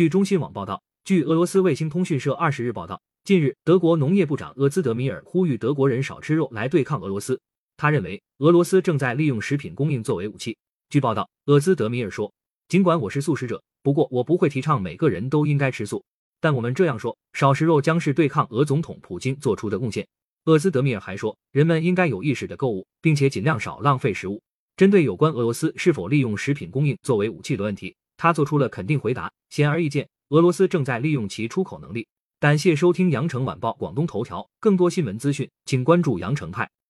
据中新网报道，据俄罗斯卫星通讯社二十日报道，近日德国农业部长厄兹德米尔呼吁德国人少吃肉来对抗俄罗斯。他认为俄罗斯正在利用食品供应作为武器。据报道，厄兹德米尔说：“尽管我是素食者，不过我不会提倡每个人都应该吃素。但我们这样说，少食肉将是对抗俄总统普京做出的贡献。”厄兹德米尔还说，人们应该有意识的购物，并且尽量少浪费食物。针对有关俄罗斯是否利用食品供应作为武器的问题，他做出了肯定回答。显而易见，俄罗斯正在利用其出口能力。感谢收听羊城晚报广东头条，更多新闻资讯，请关注羊城派。